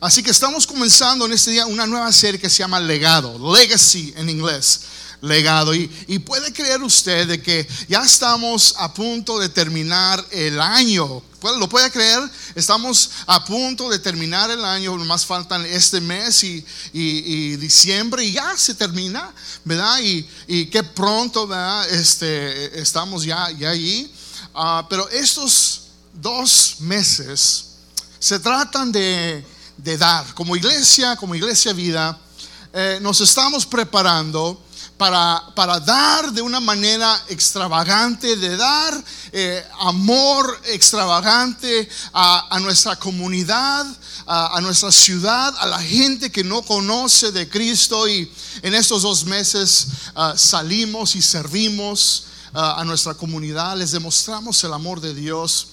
Así que estamos comenzando en este día una nueva serie que se llama Legado, Legacy en inglés legado. Y, puede creer usted de que ya estamos a punto de terminar el año. ¿Lo puede creer? Estamos a punto de terminar el año, más faltan este mes y, diciembre y ya se termina, ¿verdad? Y, y qué pronto, ¿verdad? Este, estamos ya, ya allí. Ah, pero estos dos meses se tratan de, dar. Como iglesia, como iglesia vida, eh, nos estamos preparando para, dar de una manera extravagante, de dar eh, amor extravagante a, nuestra comunidad, a, nuestra ciudad, a la gente que no conoce de Cristo. Y en estos dos meses ah, salimos y servimos ah, a nuestra comunidad, les demostramos el amor de Dios.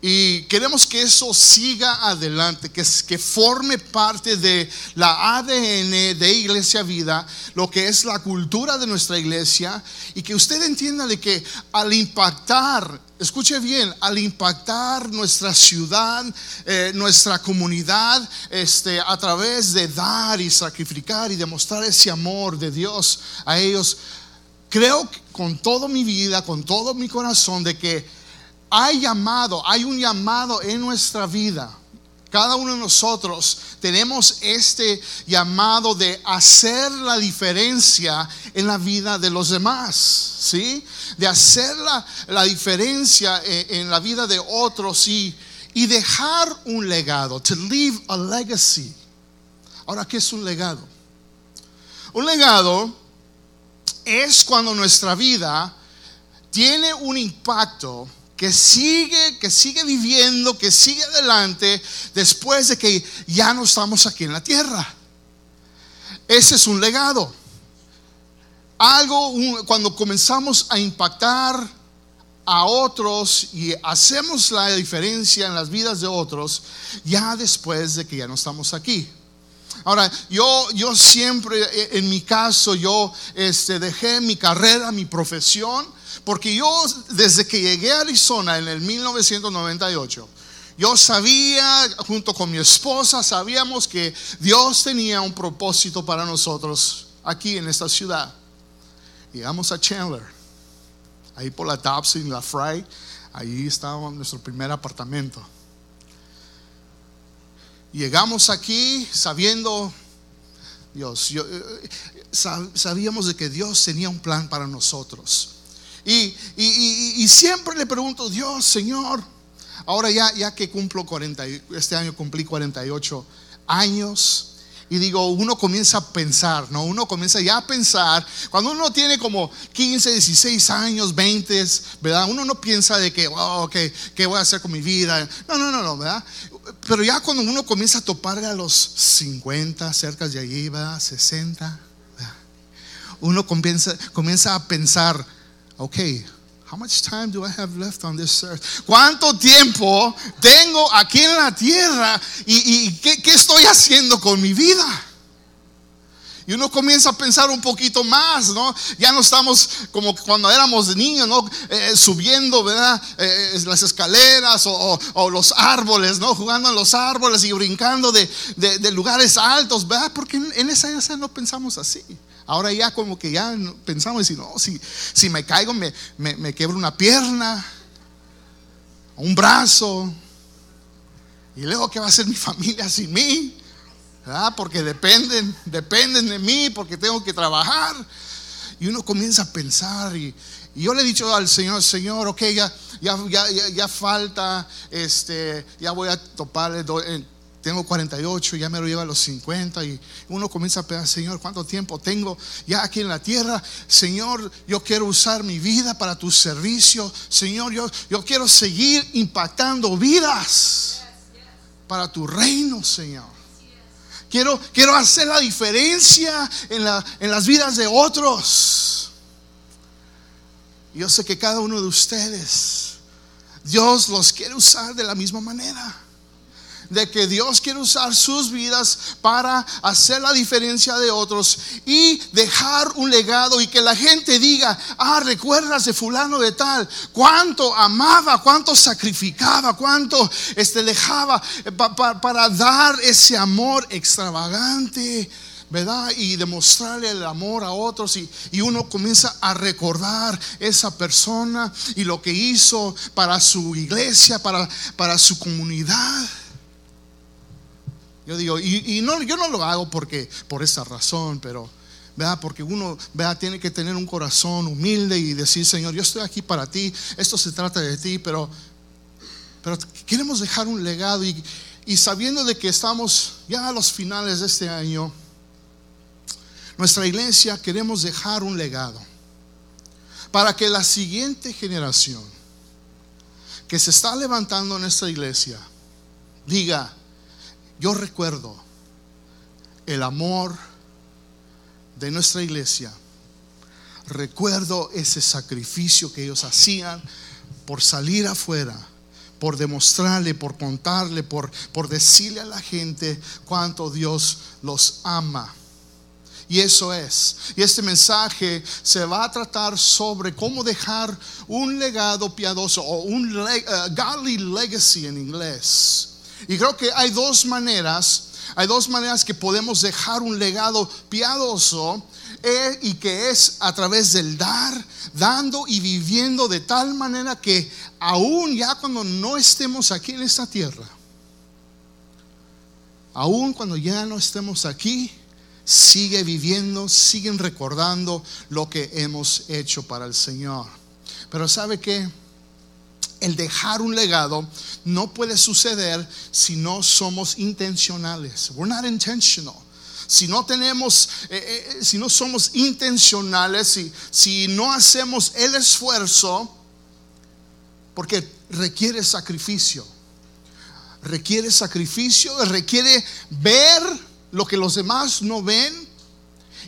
Y queremos que eso siga adelante, que, que forme parte de la ADN de Iglesia Vida, lo que es la cultura de nuestra iglesia, y que usted entienda de que al impactar, escuche bien, al impactar nuestra ciudad, eh, nuestra comunidad, este, a través de dar y sacrificar y demostrar ese amor de Dios a ellos, creo con toda mi vida, con todo mi corazón, de que hay llamado, hay un llamado en nuestra vida. Cada uno de nosotros tenemos este llamado de hacer la diferencia en la vida de los demás, ¿sí? De hacer la, diferencia en, la vida de otros y, y dejar un legado, to leave a legacy. Ahora, ¿qué es un legado? Un legado es cuando nuestra vida tiene un impacto que sigue, que sigue viviendo, que sigue adelante después de que ya no estamos aquí en la tierra. Ese es un legado. Algo, cuando comenzamos a impactar a otros y hacemos la diferencia en las vidas de otros, ya después de que ya no estamos aquí. Ahora, yo, yo siempre, en mi caso, yo este, dejé mi carrera, mi profesión, porque yo desde que llegué a Arizona en el 1998, yo sabía, junto con mi esposa, sabíamos que Dios tenía un propósito para nosotros aquí en esta ciudad. Llegamos a Chandler, ahí por la Dobson, la Fry, ahí estaba nuestro primer apartamento. Llegamos aquí sabiendo, Dios, eh, sabíamos de que Dios tenía un plan para nosotros. Y, siempre le pregunto, Dios, Señor, ahora ya, ya que cumplo 40, este año cumplí 48 años. Y digo, uno comienza a pensar, ¿no? Uno comienza ya a pensar, cuando uno tiene como 15, 16 años, 20, ¿verdad? Uno no piensa de que, wow, ¿qué, ¿qué voy a hacer con mi vida? No, no, no, no, ¿verdad? Pero ya cuando uno comienza a topar a los 50, cerca de allí, ¿verdad? 60, uno comienza, comienza a pensar, ok, how much time do I have left on this earth? ¿Cuánto tiempo tengo aquí en la tierra y, ¿qué, estoy haciendo con mi vida? Y uno comienza a pensar un poquito más, ¿no? Ya no estamos como cuando éramos niños, ¿no? Eh, subiendo, ¿verdad? Eh, las escaleras o, los árboles, ¿no? Jugando en los árboles y brincando de, lugares altos, ¿verdad? Porque en, en esa edad no pensamos así. Ahora ya como que ya pensamos, si no, si, si me caigo me, me, quebro una pierna, un brazo. Y luego, ¿qué va a hacer mi familia sin mí? Porque dependen, dependen de mí, porque tengo que trabajar. Y uno comienza a pensar y, yo le he dicho al Señor, Señor, ok, ya, ya, ya, ya falta, este, ya voy a topar tengo 48, ya me lo lleva a los 50 y uno comienza a pensar, Señor, ¿cuánto tiempo tengo ya aquí en la tierra? Señor, yo quiero usar mi vida para tu servicio. Señor, yo, yo quiero seguir impactando vidas para tu reino, Señor. Quiero, quiero hacer la diferencia en, la, en las vidas de otros. Yo sé que cada uno de ustedes, Dios los quiere usar de la misma manera. De que Dios quiere usar sus vidas para hacer la diferencia de otros y dejar un legado y que la gente diga, ah, recuerdas de fulano de tal, cuánto amaba, cuánto sacrificaba, cuánto este, dejaba para dar ese amor extravagante ¿verdad? Y demostrarle el amor a otros y, y, uno comienza a recordar esa persona y lo que hizo para su iglesia, para, para su comunidad. Yo digo, y, no, yo no lo hago porque, por esa razón, pero, ¿verdad? Porque uno, ¿verdad? Tiene que tener un corazón humilde y decir, Señor, yo estoy aquí para ti, esto se trata de ti, pero, pero queremos dejar un legado y, y sabiendo de que estamos ya a los finales de este año, nuestra iglesia queremos dejar un legado para que la siguiente generación que se está levantando en esta iglesia diga, yo recuerdo el amor de nuestra iglesia, recuerdo ese sacrificio que ellos hacían por salir afuera por demostrarle, por contarle, por, por decirle a la gente cuánto Dios los ama. Y eso es. Y este mensaje se va a tratar sobre cómo dejar un legado piadoso o un uh, godly legacy en inglés. Y creo que hay dos maneras, hay dos maneras que podemos dejar un legado piadoso eh, y que es a través del dar, dando y viviendo de tal manera que aún ya cuando no estemos aquí en esta tierra, aún cuando ya no estemos aquí, sigue viviendo, siguen recordando lo que hemos hecho para el Señor. Pero ¿sabe que El dejar un legado no puede suceder si no somos intencionales. We're not intentional. Si no tenemos, eh, eh, eh, si no somos intencionales, si, si no hacemos el esfuerzo, porque requiere sacrificio. Requiere sacrificio, requiere ver lo que los demás no ven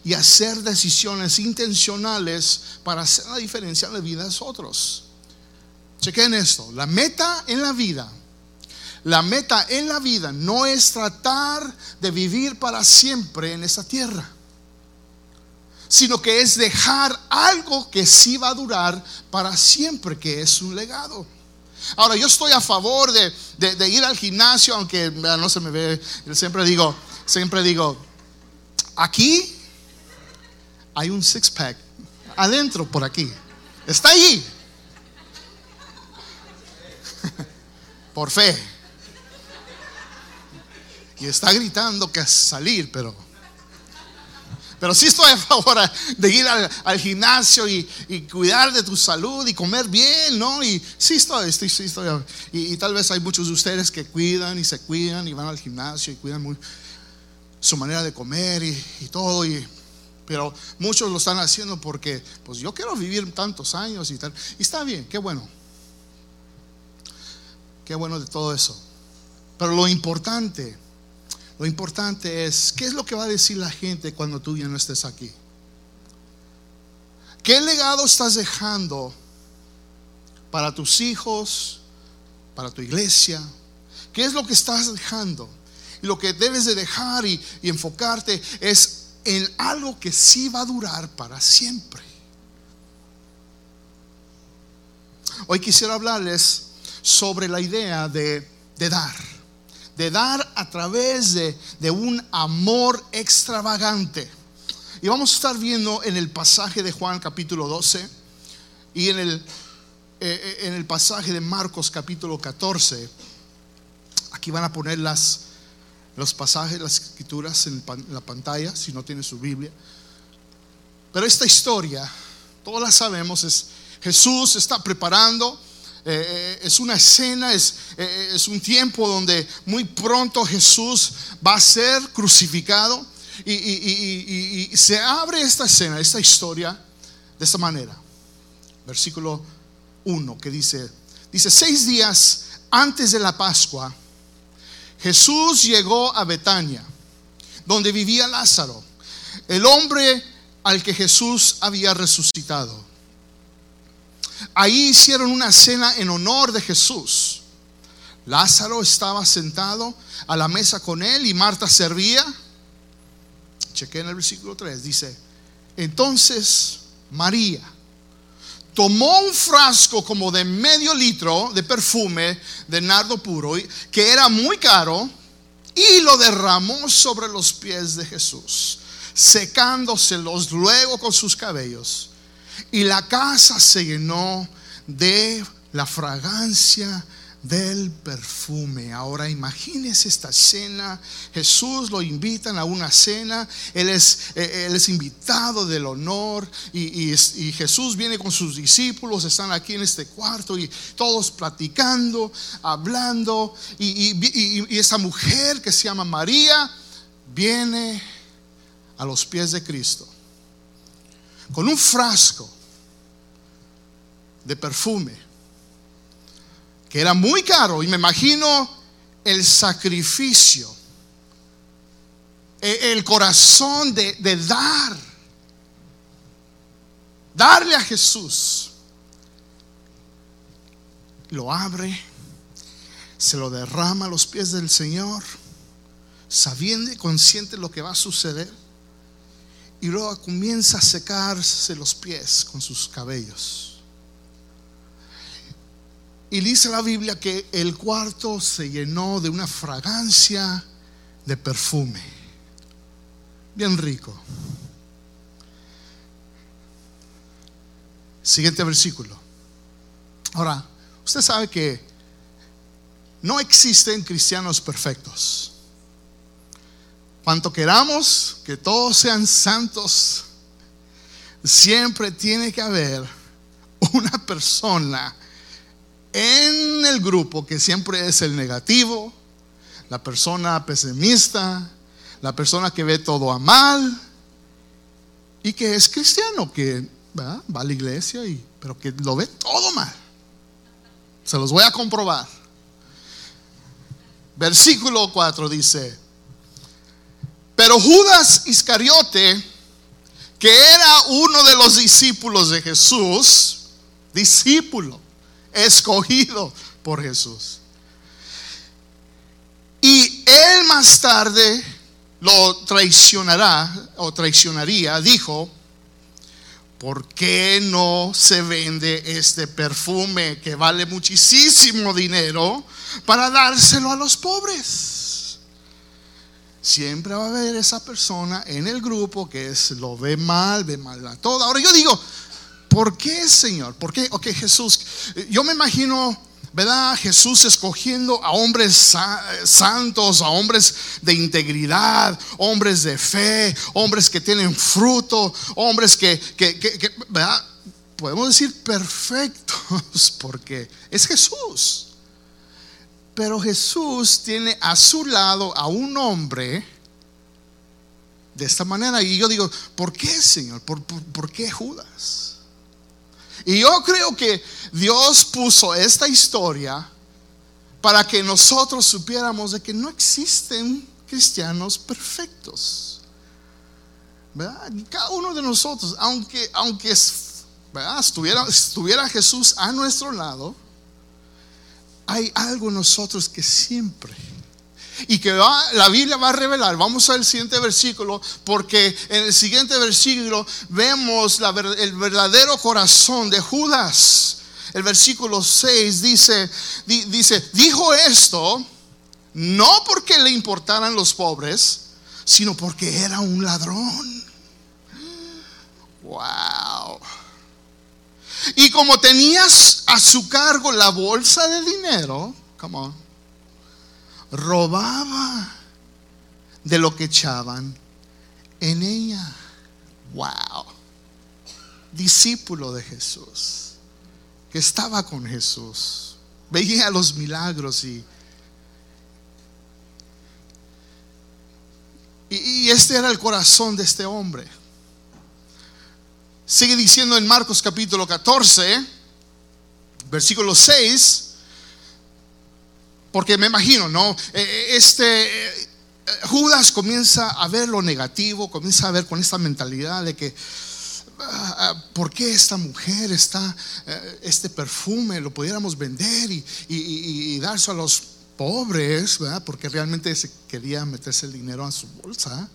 y hacer decisiones intencionales para hacer la diferencia en la vida de otros. Chequen esto, la meta en la vida, la meta en la vida no es tratar de vivir para siempre en esta tierra, sino que es dejar algo que sí va a durar para siempre, que es un legado. Ahora, yo estoy a favor de, ir al gimnasio, aunque no se me ve, siempre digo, siempre digo, aquí hay un six pack, adentro por aquí, está allí, por fe. Y está gritando que salir, pero... Pero sí estoy a favor de ir al, gimnasio y, cuidar de tu salud y comer bien, ¿no? Y sí estoy, estoy, sí. Y, y, tal vez hay muchos de ustedes que cuidan y se cuidan y van al gimnasio y cuidan muy, su manera de comer y, todo. Y, pero muchos lo están haciendo porque, pues yo quiero vivir tantos años y tal. Y está bien, qué bueno. Qué bueno de todo eso. Pero lo importante, lo importante es, ¿qué es lo que va a decir la gente cuando tú ya no estés aquí? ¿Qué legado estás dejando para tus hijos, para tu iglesia? ¿Qué es lo que estás dejando? Y lo que debes de dejar y, enfocarte es en algo que sí va a durar para siempre. Hoy quisiera hablarles sobre la idea de, dar, de dar a través de, de, un amor extravagante. Y vamos a estar viendo en el pasaje de Juan capítulo 12 y en el, eh, eh, en el pasaje de Marcos capítulo 14. Aquí van a poner las, los pasajes, las escrituras en la pantalla, si no tiene su Biblia. Pero esta historia, todos la sabemos, es Jesús está preparando, eh, eh, es una escena, es, eh, es, un tiempo donde muy pronto Jesús va a ser crucificado y, se abre esta escena, esta historia de esta manera. Versículo 1 que dice, dice, seis días antes de la Pascua, Jesús llegó a Betania, donde vivía Lázaro, el hombre al que Jesús había resucitado. Ahí hicieron una cena en honor de Jesús. Lázaro estaba sentado a la mesa con él y Marta servía. Chequé en el versículo 3, dice, entonces María tomó un frasco como de medio litro de perfume de nardo puro, que era muy caro, y lo derramó sobre los pies de Jesús, secándoselos luego con sus cabellos. Y la casa se llenó de la fragancia del perfume. Ahora imagínese esta cena. Jesús lo invitan a una cena. Él es, eh, él invitado del honor. Y, Jesús viene con sus discípulos. Están aquí en este cuarto y todos platicando, hablando. Y, y esa mujer que se llama María viene a los pies de Cristo con un frasco de perfume que era muy caro, y me imagino el sacrificio, e, el corazón de, dar, darle a Jesús. Lo abre, se lo derrama a los pies del Señor, sabiendo y consciente lo que va a suceder, y luego comienza a secarse los pies con sus cabellos. Y dice la Biblia que el cuarto se llenó de una fragancia de perfume. Bien rico. Siguiente versículo. Ahora, usted sabe que no existen cristianos perfectos. Cuanto queramos que todos sean santos, siempre tiene que haber una persona en el grupo que siempre es el negativo, la persona pesimista, la persona que ve todo a mal y que es cristiano, que va a la iglesia, y, pero que lo ve todo mal. Se los voy a comprobar. Versículo 4 dice, pero Judas Iscariote, que era uno de los discípulos de Jesús, discípulo, escogido por Jesús. Y él más tarde lo traicionará o traicionaría, dijo, ¿por qué no se vende este perfume que vale muchísimo dinero para dárselo a los pobres? Siempre va a haber esa persona en el grupo que es, lo ve mal, ve mal a todo. Ahora yo digo, ¿Por qué, Señor? ¿Por qué? Ok, Jesús, yo me imagino, ¿verdad? Jesús escogiendo a hombres santos, a hombres de integridad, hombres de fe, hombres que tienen fruto, hombres que, que, ¿verdad? Podemos decir perfectos, porque es Jesús. Pero Jesús tiene a su lado a un hombre de esta manera. Y yo digo, ¿por qué, Señor? ¿Por, qué Judas? Y yo creo que Dios puso esta historia para que nosotros supiéramos de que no existen cristianos perfectos. ¿Verdad? Cada uno de nosotros, aunque, aunque Estuviera, estuviera Jesús a nuestro lado, hay algo en nosotros que siempre y que la Biblia va a revelar. Vamos al siguiente versículo, porque en el siguiente versículo vemos el verdadero corazón de Judas. El versículo 6 dice, dice, dijo esto no porque le importaran los pobres, sino porque era un ladrón. Wow. Y como tenías a su cargo la bolsa de dinero, come on robaba de lo que echaban en ella. Wow. Discípulo de Jesús, que estaba con Jesús, veía los milagros y, y, este era el corazón de este hombre. Sigue diciendo en Marcos capítulo 14, versículo 6, porque me imagino, ¿no? Eh, eh, este eh, Judas comienza a ver lo negativo, comienza a ver con esta mentalidad de que ah, ah, ¿por qué esta mujer está, este perfume lo pudiéramos vender y, y, darse a los pobres, ¿verdad? Porque realmente se quería meterse el dinero a su bolsa,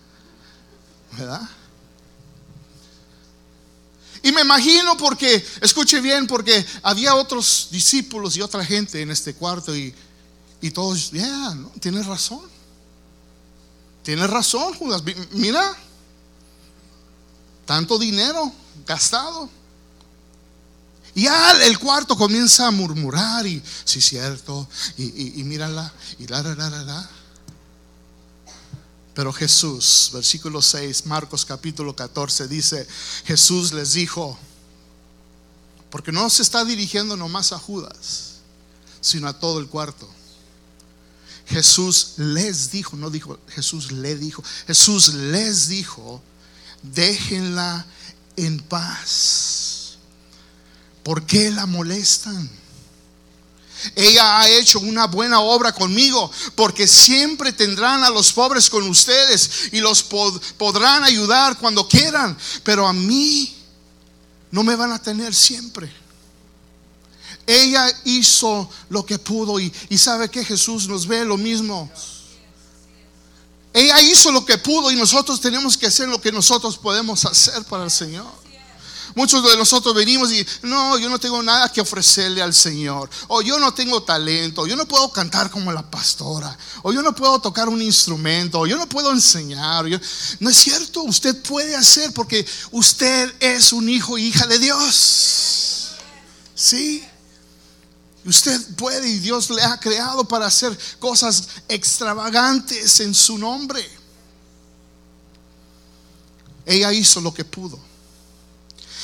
¿verdad? Y me imagino porque, escuche bien, porque había otros discípulos y otra gente en este cuarto y, y todos, ya, ¿no? tienes razón. Tienes razón, Judas. Mira, tanto dinero gastado. Y ya el cuarto comienza a murmurar y, sí, cierto, y, y, mírala, y la, la, la, la. Pero Jesús, versículo 6, Marcos capítulo 14, dice, Jesús les dijo, porque no se está dirigiendo nomás a Judas, sino a todo el cuarto. Jesús les dijo, no dijo, Jesús le dijo, Jesús les dijo, déjenla en paz. ¿Por qué la molestan? Ella ha hecho una buena obra conmigo, porque siempre tendrán a los pobres con ustedes y los podrán ayudar cuando quieran, pero a mí no me van a tener siempre. Ella hizo lo que pudo y, y sabe que Jesús nos ve lo mismo. Ella hizo lo que pudo y nosotros tenemos que hacer lo que nosotros podemos hacer para el Señor. Muchos de nosotros venimos y no, yo no tengo nada que ofrecerle al Señor. O yo no tengo talento. Yo no puedo cantar como la pastora. O yo no puedo tocar un instrumento. O yo no puedo enseñar. No es cierto. Usted puede hacer porque usted es un hijo y hija de Dios. Sí. Usted puede y Dios le ha creado para hacer cosas extravagantes en su nombre. Ella hizo lo que pudo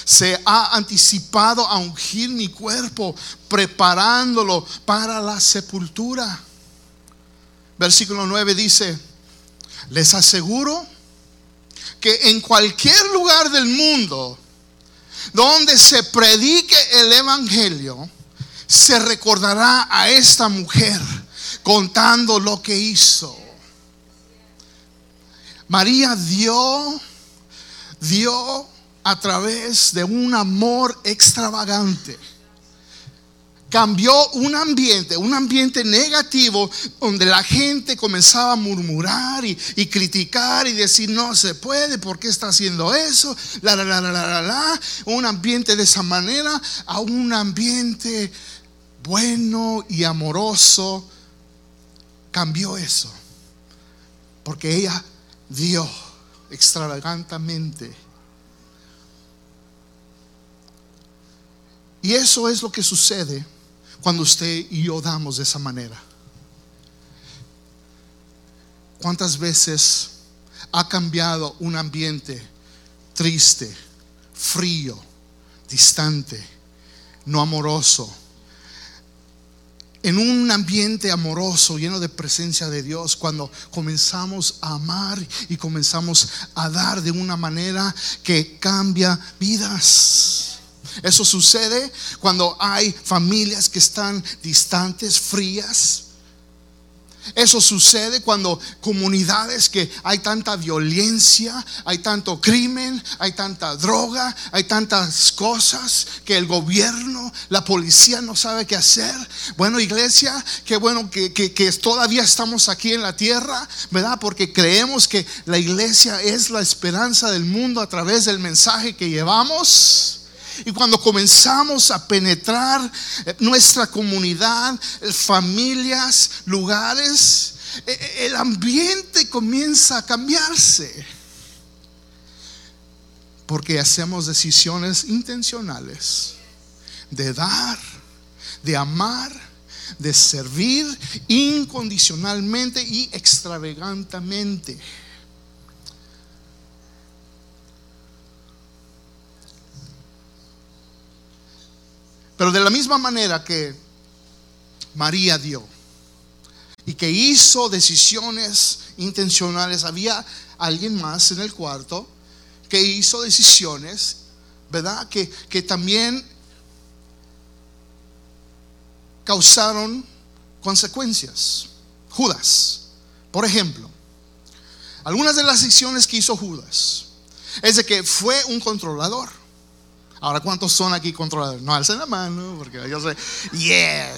se ha anticipado a ungir mi cuerpo, preparándolo para la sepultura. Versículo 9 dice, les aseguro que en cualquier lugar del mundo donde se predique el Evangelio, se recordará a esta mujer contando lo que hizo. María dio, dio a través de un amor extravagante. Cambió un ambiente, un ambiente negativo, donde la gente comenzaba a murmurar y, criticar y decir no se puede, ¿por qué está haciendo eso? La, la, la, la, la, la. Un ambiente de esa manera a un ambiente bueno y amoroso. Cambió eso, porque ella dio extravagantemente Y eso es lo que sucede cuando usted y yo damos de esa manera. ¿Cuántas veces ha cambiado un ambiente triste, frío, distante, no amoroso? En un ambiente amoroso, lleno de presencia de Dios, cuando comenzamos a amar y comenzamos a dar de una manera que cambia vidas. Eso sucede cuando hay familias que están distantes, frías. Eso sucede cuando comunidades que hay tanta violencia, hay tanto crimen, hay tanta droga, hay tantas cosas que el gobierno, la policía no sabe qué hacer. Bueno, iglesia, qué bueno que, que todavía estamos aquí en la tierra, ¿verdad? Porque creemos que la iglesia es la esperanza del mundo a través del mensaje que llevamos. Y cuando comenzamos a penetrar eh, nuestra comunidad, eh, familias, lugares, eh, el ambiente comienza a cambiarse. Porque hacemos decisiones intencionales de dar, de amar, de servir incondicionalmente y extravagantemente. Pero de la misma manera que María dio y que hizo decisiones intencionales, había alguien más en el cuarto que hizo decisiones, ¿verdad? Que, que también causaron consecuencias. Judas, por ejemplo, algunas de las decisiones que hizo Judas es de que fue un controlador. Ahora, ¿cuántos son aquí controladores? No alcen la mano, porque yo sé, yeah,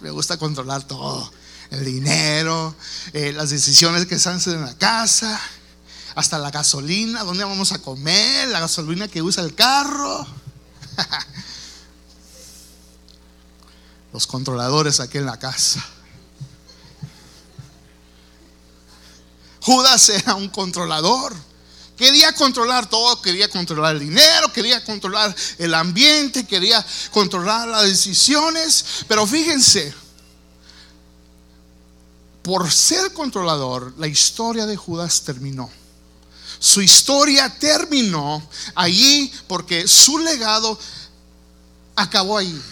me gusta controlar todo. el dinero, eh, las decisiones que se hacen en la casa, hasta la gasolina, dónde vamos a comer, la gasolina que usa el carro. Los controladores aquí en la casa. Judas era un controlador. Quería controlar todo, quería controlar el dinero, quería controlar el ambiente, quería controlar las decisiones. Pero fíjense, por ser controlador, la historia de Judas terminó. Su historia terminó allí porque su legado acabó ahí.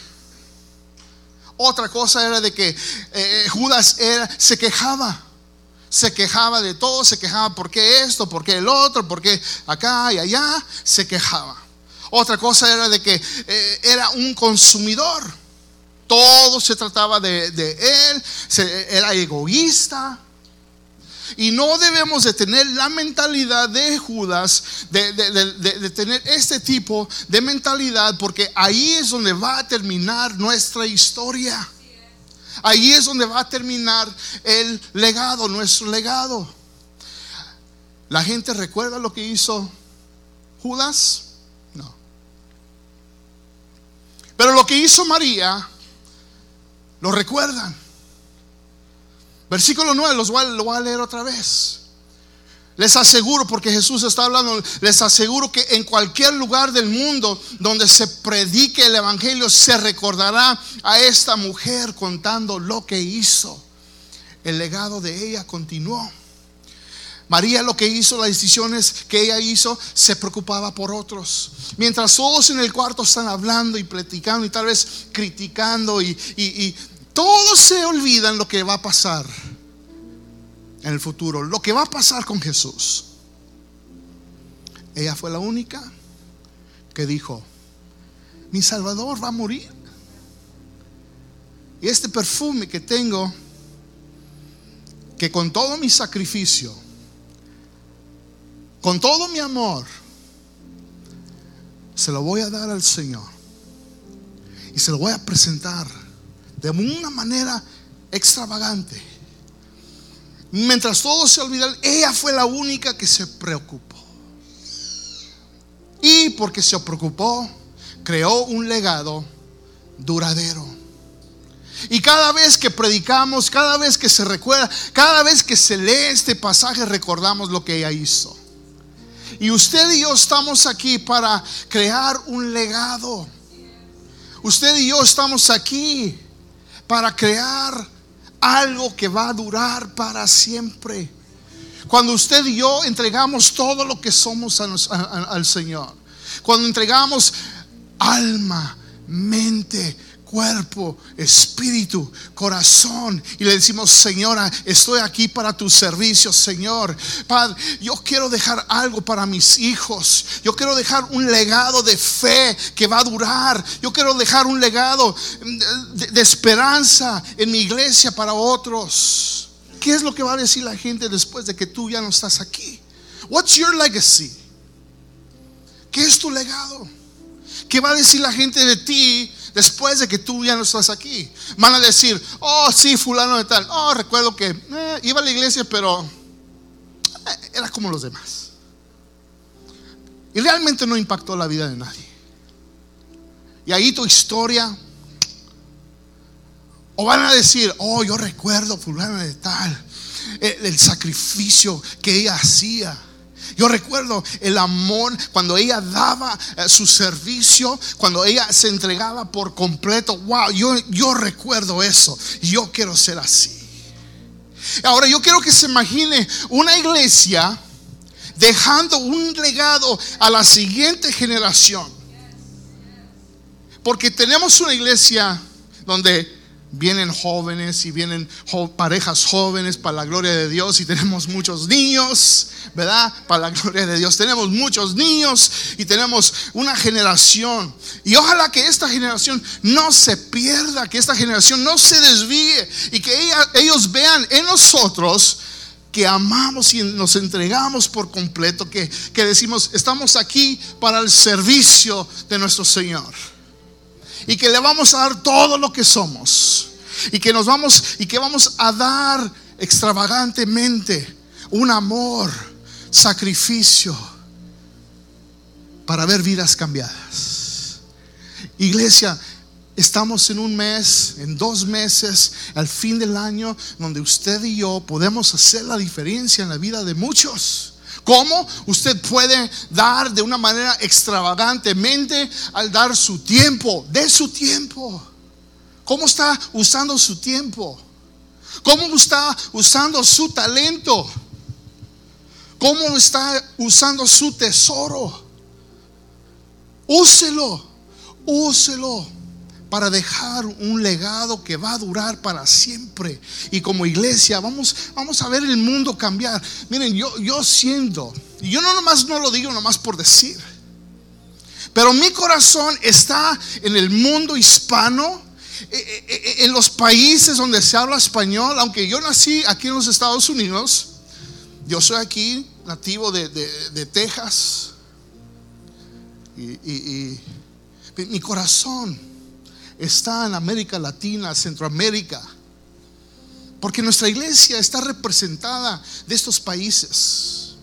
Otra cosa era de que eh, Judas se quejaba se quejaba de todo, se quejaba por qué esto, por qué el otro, por qué acá y allá, se quejaba. Otra cosa era de que eh, era un consumidor. Todo se trataba de, él, era egoísta. Y no debemos de tener la mentalidad de Judas, de, de, tener este tipo de mentalidad, porque ahí es donde va a terminar nuestra historia. Ahí es donde va a terminar el legado, nuestro legado. ¿La gente recuerda lo que hizo Judas? No. Pero lo que hizo María, lo recuerdan. Versículo 9, los lo voy a leer otra vez. Les aseguro, porque Jesús está hablando, les aseguro que en cualquier lugar del mundo donde se predique el Evangelio, se recordará a esta mujer contando lo que hizo. El legado de ella continuó. María lo que hizo, las decisiones que ella hizo, se preocupaba por otros. Mientras todos en el cuarto están hablando y platicando y tal vez criticando y, y todos se olvidan lo que va a pasar en el futuro, lo que va a pasar con Jesús. Ella fue la única que dijo, mi Salvador va a morir. Y este perfume que tengo, que con todo mi sacrificio, con todo mi amor, se lo voy a dar al Señor. Y se lo voy a presentar de una manera extravagante Mientras todos se olvidan, ella fue la única que se preocupó. Y porque se preocupó, creó un legado duradero. Y cada vez que predicamos, cada vez que se recuerda, cada vez que se lee este pasaje, recordamos lo que ella hizo. Y usted y yo estamos aquí para crear un legado. Usted y yo estamos aquí para crear algo que va a durar para siempre. Cuando usted y yo entregamos todo lo que somos al Señor, cuando entregamos alma, mente, cuerpo, espíritu, corazón. Y le decimos, Señora, estoy aquí para tu servicio, Señor. Padre, yo quiero dejar algo para mis hijos. Yo quiero dejar un legado de fe que va a durar. Yo quiero dejar un legado de, de esperanza en mi iglesia para otros. ¿Qué es lo que va a decir la gente después de que tú ya no estás aquí? What's your legacy? ¿Qué es tu legado? ¿Qué va a decir la gente de ti después de que tú ya no estás aquí. Van a decir, oh, sí, fulano de tal. Oh, recuerdo que eh, iba a la iglesia, pero eh, era como los demás. Y realmente no impactó la vida de nadie. Y ahí tu historia. O van a decir, oh, yo recuerdo fulano de tal. el sacrificio que ella hacía yo recuerdo el amor cuando ella daba eh, su servicio, cuando ella se entregaba por completo. Wow, yo, yo recuerdo eso. Yo quiero ser así. Ahora yo quiero que se imagine una iglesia dejando un legado a la siguiente generación. Porque tenemos una iglesia donde vienen jóvenes y vienen parejas jóvenes para la gloria de Dios y tenemos muchos niños, ¿verdad? Para la gloria de Dios. Tenemos muchos niños y tenemos una generación. Y ojalá que esta generación no se pierda, que esta generación no se desvíe y que ellos vean en nosotros que amamos y nos entregamos por completo, que, que decimos, estamos aquí para el servicio de nuestro Señor y que le vamos a dar todo lo que somos. y que nos vamos y que vamos a dar extravagantemente un amor, sacrificio para ver vidas cambiadas. Iglesia, estamos en un mes, en dos meses, al fin del año, donde usted y yo podemos hacer la diferencia en la vida de muchos. ¿Cómo usted puede dar de una manera extravagantemente al dar su tiempo, de su tiempo? ¿Cómo está usando su tiempo? ¿Cómo está usando su talento? ¿Cómo está usando su tesoro? Úselo, úselo para dejar un legado que va a durar para siempre. Y como iglesia vamos, vamos a ver el mundo cambiar. Miren, yo, yo siento, yo no nomás no lo digo nomás por decir, pero mi corazón está en el mundo hispano, eh, eh, eh, en los países donde se habla español, aunque yo nací aquí en los Estados Unidos, yo soy aquí nativo de, de Texas, y, mi corazón está en América Latina, Centroamérica, porque nuestra iglesia está representada de estos países.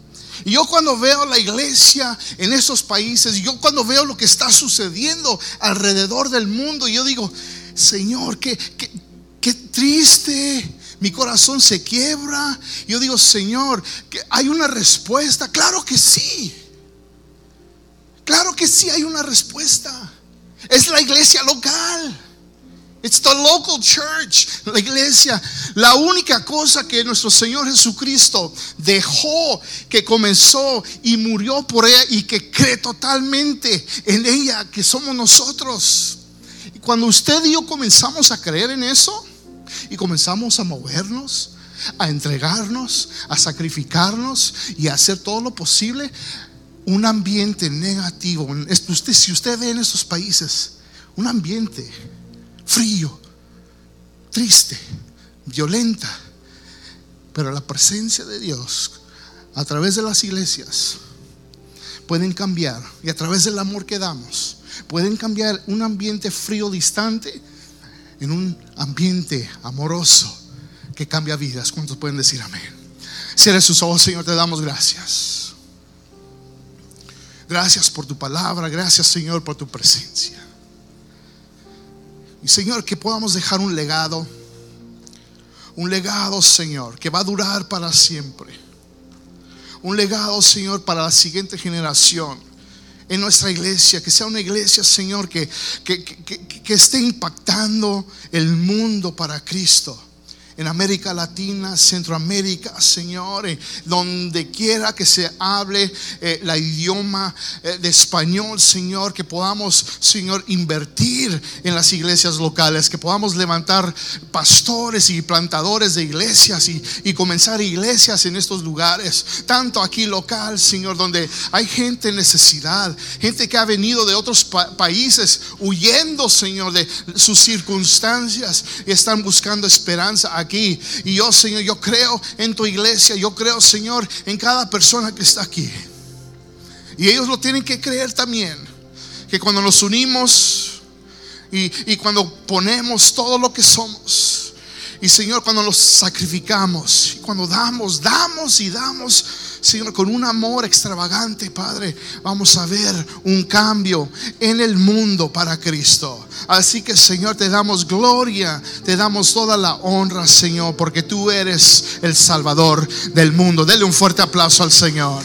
Y yo cuando veo la iglesia en esos países, yo cuando veo lo que está sucediendo alrededor del mundo, yo digo, Señor, qué, qué, qué triste, mi corazón se quiebra. Yo digo, Señor, que hay una respuesta. Claro que sí. Claro que sí hay una respuesta. Es la iglesia local. It's the local church, la iglesia. La única cosa que nuestro Señor Jesucristo dejó, que comenzó y murió por ella y que cree totalmente en ella, que somos nosotros. Y cuando usted y yo comenzamos a creer en eso y comenzamos a movernos, a entregarnos, a sacrificarnos y a hacer todo lo posible, un ambiente negativo. Usted, si usted ve en estos países, un ambiente frío, triste, violenta, pero la presencia de Dios a través de las iglesias pueden cambiar y a través del amor que damos pueden cambiar un ambiente frío, distante en un ambiente amoroso que cambia vidas. ¿Cuántos pueden decir amén? Cierre sus ojos, Señor, te damos gracias. Gracias por tu palabra, gracias Señor por tu presencia. Y Señor, que podamos dejar un legado, un legado Señor, que va a durar para siempre. Un legado Señor para la siguiente generación en nuestra iglesia, que sea una iglesia, Señor, que, que, que, esté impactando el mundo para Cristo en América Latina, Centroamérica, Señor, donde quiera que se hable eh, la idioma eh, de español, Señor, que podamos, Señor, invertir en las iglesias locales, que podamos levantar pastores y plantadores de iglesias y, y comenzar iglesias en estos lugares, tanto aquí local, Señor, donde hay gente en necesidad, gente que ha venido de otros países huyendo, Señor, de sus circunstancias y están buscando esperanza aquí. Y yo, Señor, yo creo en tu iglesia, yo creo, Señor, en cada persona que está aquí. Y ellos lo tienen que creer también, que cuando nos unimos y, y cuando ponemos todo lo que somos, y Señor, cuando los sacrificamos, y cuando damos, damos y damos, Señor, con un amor extravagante, Padre, vamos a ver un cambio en el mundo para Cristo. Así que, Señor, te damos gloria, te damos toda la honra, Señor, porque tú eres el Salvador del mundo. Dele un fuerte aplauso al Señor.